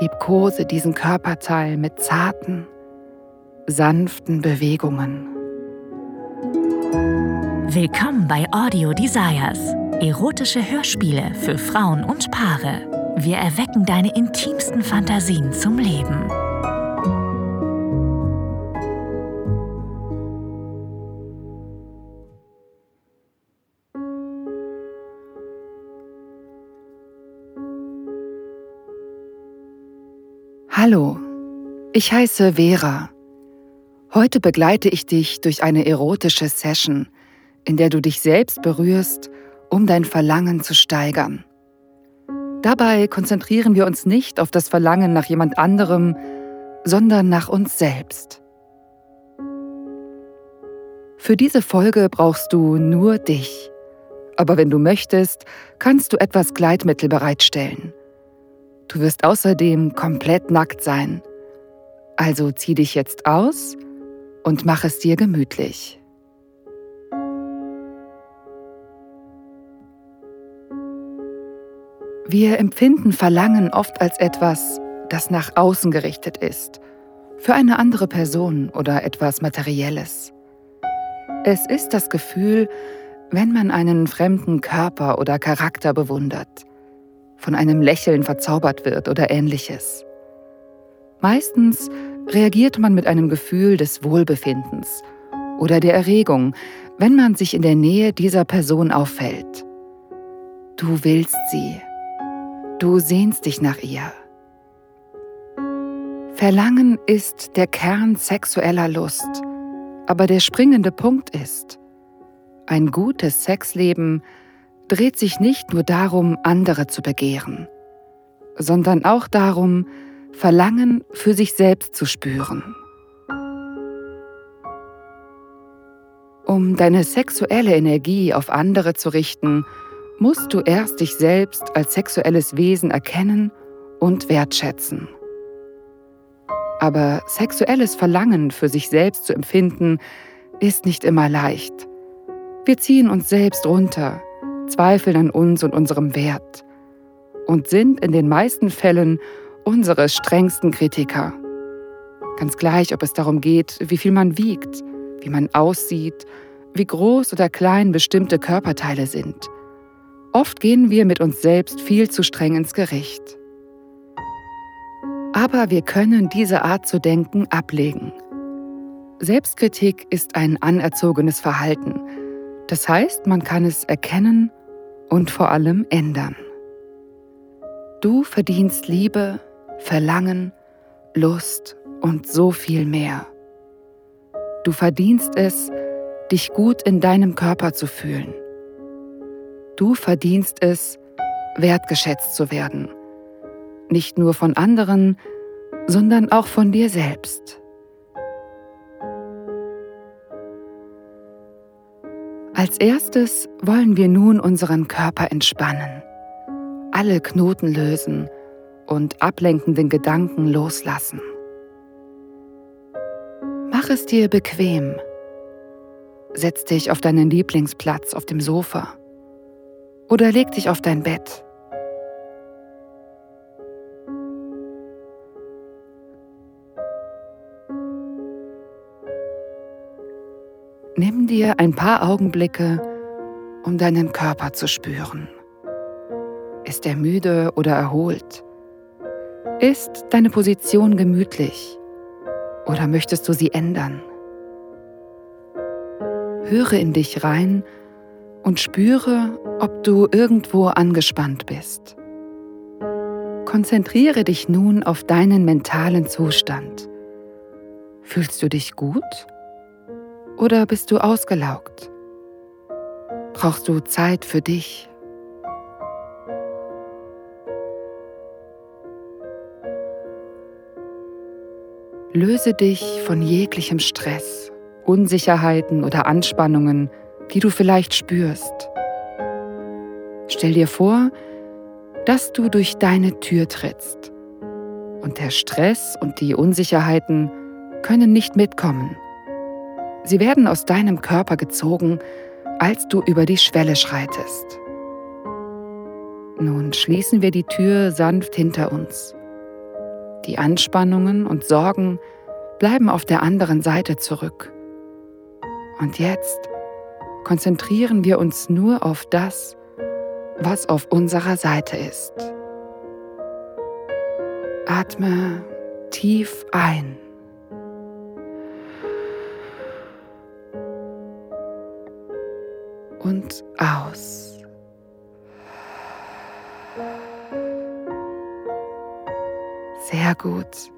Liebkose diesen Körperteil mit zarten, sanften Bewegungen. Willkommen bei Audio Desires. Erotische Hörspiele für Frauen und Paare. Wir erwecken deine intimsten Fantasien zum Leben. Hallo, ich heiße Vera. Heute begleite ich dich durch eine erotische Session, in der du dich selbst berührst, um dein Verlangen zu steigern. Dabei konzentrieren wir uns nicht auf das Verlangen nach jemand anderem, sondern nach uns selbst. Für diese Folge brauchst du nur dich. Aber wenn du möchtest, kannst du etwas Gleitmittel bereitstellen. Du wirst außerdem komplett nackt sein. Also zieh dich jetzt aus und mach es dir gemütlich. Wir empfinden Verlangen oft als etwas, das nach außen gerichtet ist, für eine andere Person oder etwas Materielles. Es ist das Gefühl, wenn man einen fremden Körper oder Charakter bewundert, von einem Lächeln verzaubert wird oder ähnliches. Meistens reagiert man mit einem Gefühl des Wohlbefindens oder der Erregung, wenn man sich in der Nähe dieser Person auffällt. Du willst sie. Du sehnst dich nach ihr. Verlangen ist der Kern sexueller Lust, aber der springende Punkt ist, ein gutes Sexleben dreht sich nicht nur darum, andere zu begehren, sondern auch darum, Verlangen für sich selbst zu spüren. Um deine sexuelle Energie auf andere zu richten, musst du erst dich selbst als sexuelles Wesen erkennen und wertschätzen. Aber sexuelles Verlangen für sich selbst zu empfinden, ist nicht immer leicht. Wir ziehen uns selbst runter, zweifeln an uns und unserem Wert und sind in den meisten Fällen unsere strengsten Kritiker. Ganz gleich, ob es darum geht, wie viel man wiegt, wie man aussieht, wie groß oder klein bestimmte Körperteile sind. Oft gehen wir mit uns selbst viel zu streng ins Gericht. Aber wir können diese Art zu denken ablegen. Selbstkritik ist ein anerzogenes Verhalten. Das heißt, man kann es erkennen und vor allem ändern. Du verdienst Liebe, Verlangen, Lust und so viel mehr. Du verdienst es, dich gut in deinem Körper zu fühlen. Du verdienst es, wertgeschätzt zu werden. Nicht nur von anderen, sondern auch von dir selbst. Als erstes wollen wir nun unseren Körper entspannen, alle Knoten lösen und ablenkenden Gedanken loslassen. Mach es dir bequem. Setz dich auf deinen Lieblingsplatz auf dem Sofa oder leg dich auf dein Bett. Nimm dir ein paar Augenblicke, um deinen Körper zu spüren. Ist er müde oder erholt? Ist deine Position gemütlich oder möchtest du sie ändern? Höre in dich rein und spüre, ob du irgendwo angespannt bist. Konzentriere dich nun auf deinen mentalen Zustand. Fühlst du dich gut oder bist du ausgelaugt? Brauchst du Zeit für dich? Löse dich von jeglichem Stress, Unsicherheiten oder Anspannungen, die du vielleicht spürst. Stell dir vor, dass du durch deine Tür trittst und der Stress und die Unsicherheiten können nicht mitkommen. Sie werden aus deinem Körper gezogen, als du über die Schwelle schreitest. Nun schließen wir die Tür sanft hinter uns Die Anspannungen und Sorgen bleiben auf der anderen Seite zurück. Und jetzt konzentrieren wir uns nur auf das, was auf unserer Seite ist. Atme tief ein. Aus. Sehr gut.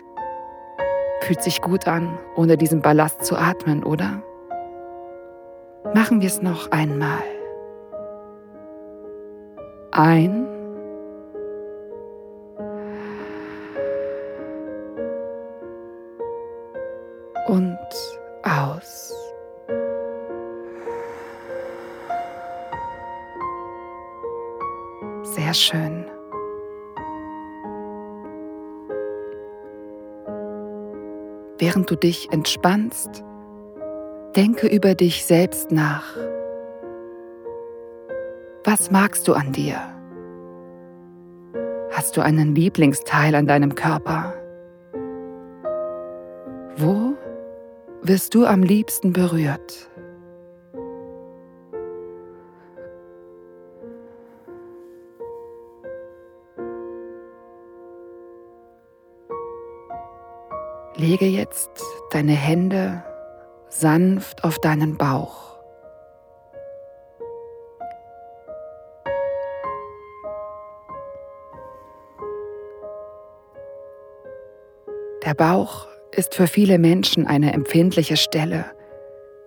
Fühlt sich gut an, ohne diesen Ballast zu atmen, oder? Machen wir es noch einmal. Ein. Und aus. Sehr schön. Während du dich entspannst, denke über dich selbst nach. Was magst du an dir? Hast du einen Lieblingsteil an deinem Körper? Wo wirst du am liebsten berührt? Lege jetzt deine Hände sanft auf deinen Bauch. Der Bauch ist für viele Menschen eine empfindliche Stelle,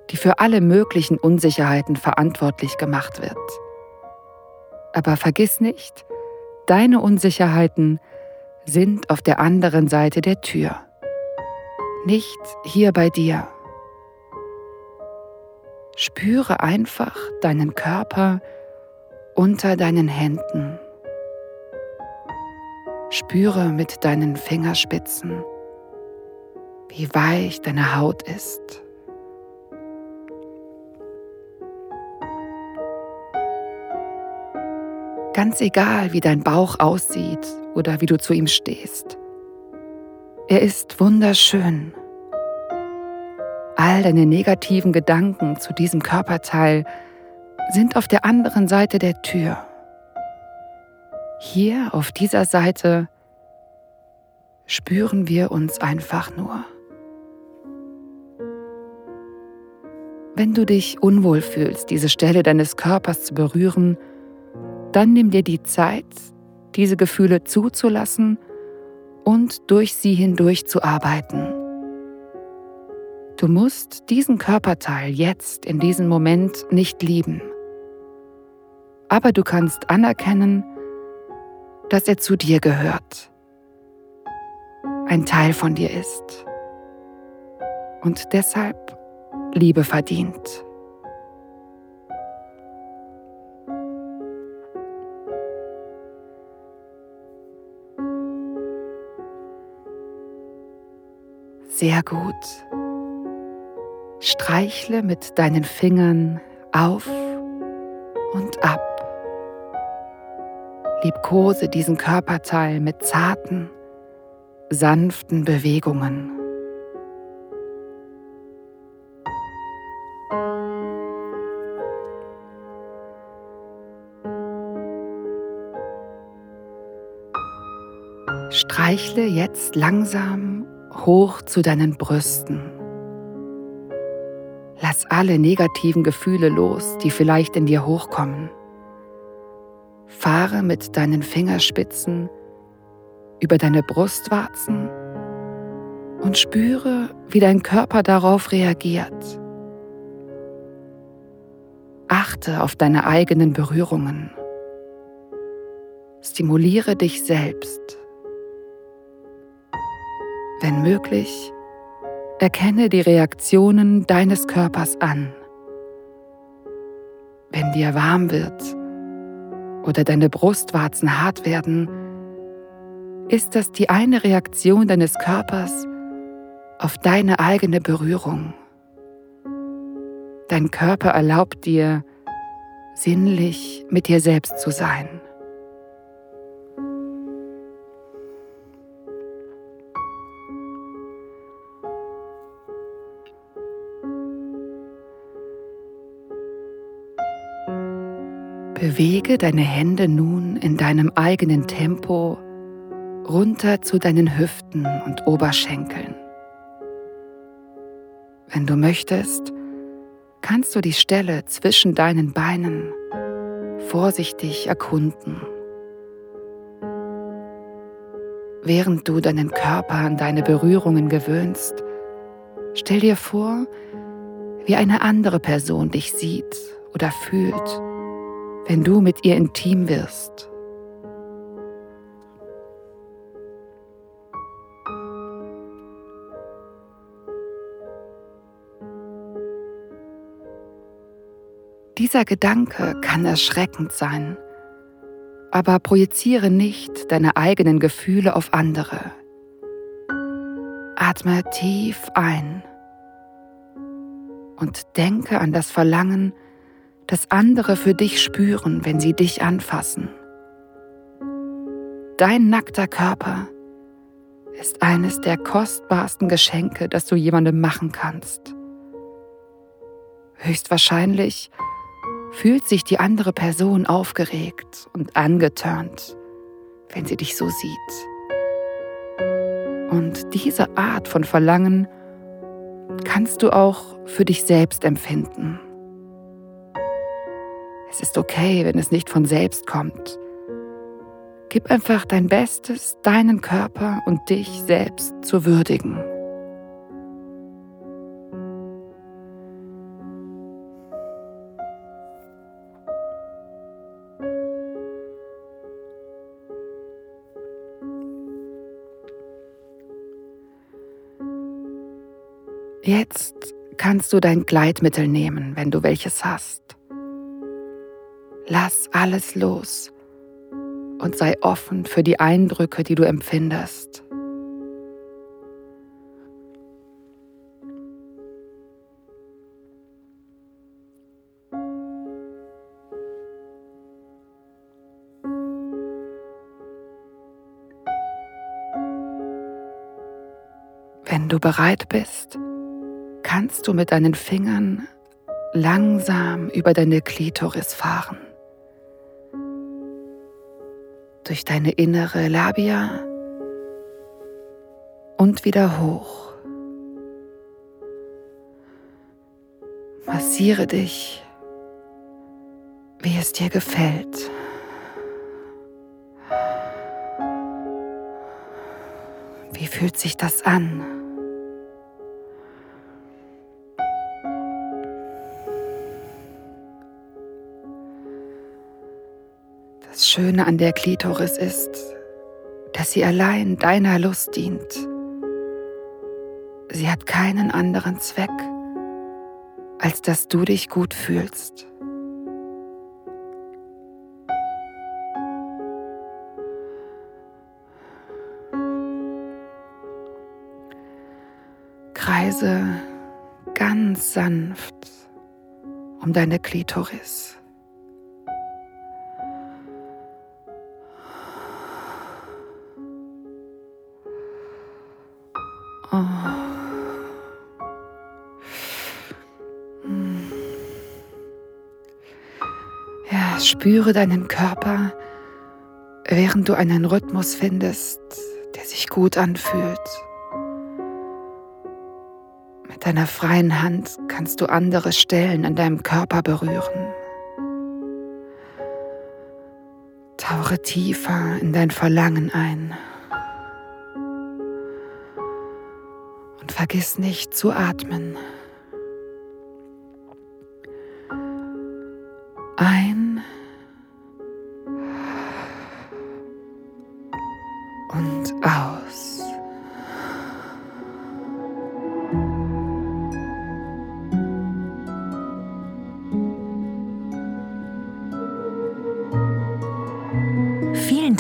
die für alle möglichen Unsicherheiten verantwortlich gemacht wird. Aber vergiss nicht, deine Unsicherheiten sind auf der anderen Seite der Tür nicht hier bei dir. Spüre einfach deinen Körper unter deinen Händen. Spüre mit deinen Fingerspitzen, wie weich deine Haut ist. Ganz egal, wie dein Bauch aussieht oder wie du zu ihm stehst. Er ist wunderschön. All deine negativen Gedanken zu diesem Körperteil sind auf der anderen Seite der Tür. Hier auf dieser Seite spüren wir uns einfach nur. Wenn du dich unwohl fühlst, diese Stelle deines Körpers zu berühren, dann nimm dir die Zeit, diese Gefühle zuzulassen und durch sie hindurch zu arbeiten. Du musst diesen Körperteil jetzt in diesem Moment nicht lieben, aber du kannst anerkennen, dass er zu dir gehört, ein Teil von dir ist und deshalb Liebe verdient. Sehr gut. Streichle mit deinen Fingern auf und ab. Liebkose diesen Körperteil mit zarten, sanften Bewegungen. Streichle jetzt langsam hoch zu deinen Brüsten. Lass alle negativen Gefühle los, die vielleicht in dir hochkommen. Fahre mit deinen Fingerspitzen über deine Brustwarzen und spüre, wie dein Körper darauf reagiert. Achte auf deine eigenen Berührungen. Stimuliere dich selbst. Wenn möglich, erkenne die Reaktionen deines Körpers an. Wenn dir warm wird oder deine Brustwarzen hart werden, ist das die eine Reaktion deines Körpers auf deine eigene Berührung. Dein Körper erlaubt dir, sinnlich mit dir selbst zu sein. Bewege deine Hände nun in deinem eigenen Tempo runter zu deinen Hüften und Oberschenkeln. Wenn du möchtest, kannst du die Stelle zwischen deinen Beinen vorsichtig erkunden. Während du deinen Körper an deine Berührungen gewöhnst, stell dir vor, wie eine andere Person dich sieht oder fühlt wenn du mit ihr intim wirst. Dieser Gedanke kann erschreckend sein, aber projiziere nicht deine eigenen Gefühle auf andere. Atme tief ein und denke an das Verlangen, das andere für dich spüren, wenn sie dich anfassen. Dein nackter Körper ist eines der kostbarsten Geschenke, das du jemandem machen kannst. Höchstwahrscheinlich fühlt sich die andere Person aufgeregt und angetörnt, wenn sie dich so sieht. Und diese Art von Verlangen kannst du auch für dich selbst empfinden. Es ist okay, wenn es nicht von selbst kommt. Gib einfach dein Bestes, deinen Körper und dich selbst zu würdigen. Jetzt kannst du dein Gleitmittel nehmen, wenn du welches hast. Lass alles los und sei offen für die Eindrücke, die du empfindest. Wenn du bereit bist, kannst du mit deinen Fingern langsam über deine Klitoris fahren durch deine innere Labia und wieder hoch. Massiere dich, wie es dir gefällt. Wie fühlt sich das an? Schöne an der Klitoris ist, dass sie allein deiner Lust dient. Sie hat keinen anderen Zweck, als dass du dich gut fühlst. Kreise ganz sanft um deine Klitoris. Spüre deinen Körper, während du einen Rhythmus findest, der sich gut anfühlt. Mit deiner freien Hand kannst du andere Stellen an deinem Körper berühren. Tauche tiefer in dein Verlangen ein. Vergiss nicht zu atmen.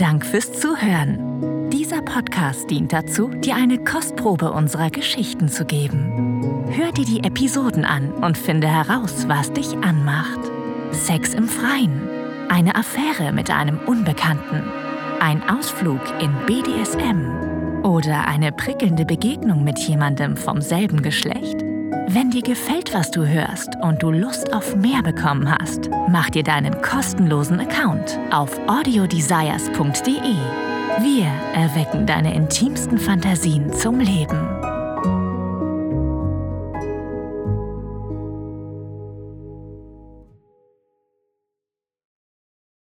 Dank fürs Zuhören. Dieser Podcast dient dazu, dir eine Kostprobe unserer Geschichten zu geben. Hör dir die Episoden an und finde heraus, was dich anmacht. Sex im Freien, eine Affäre mit einem Unbekannten, ein Ausflug in BDSM oder eine prickelnde Begegnung mit jemandem vom selben Geschlecht. Wenn dir gefällt, was du hörst und du Lust auf mehr bekommen hast, mach dir deinen kostenlosen Account auf audiodesires.de. Wir erwecken deine intimsten Fantasien zum Leben.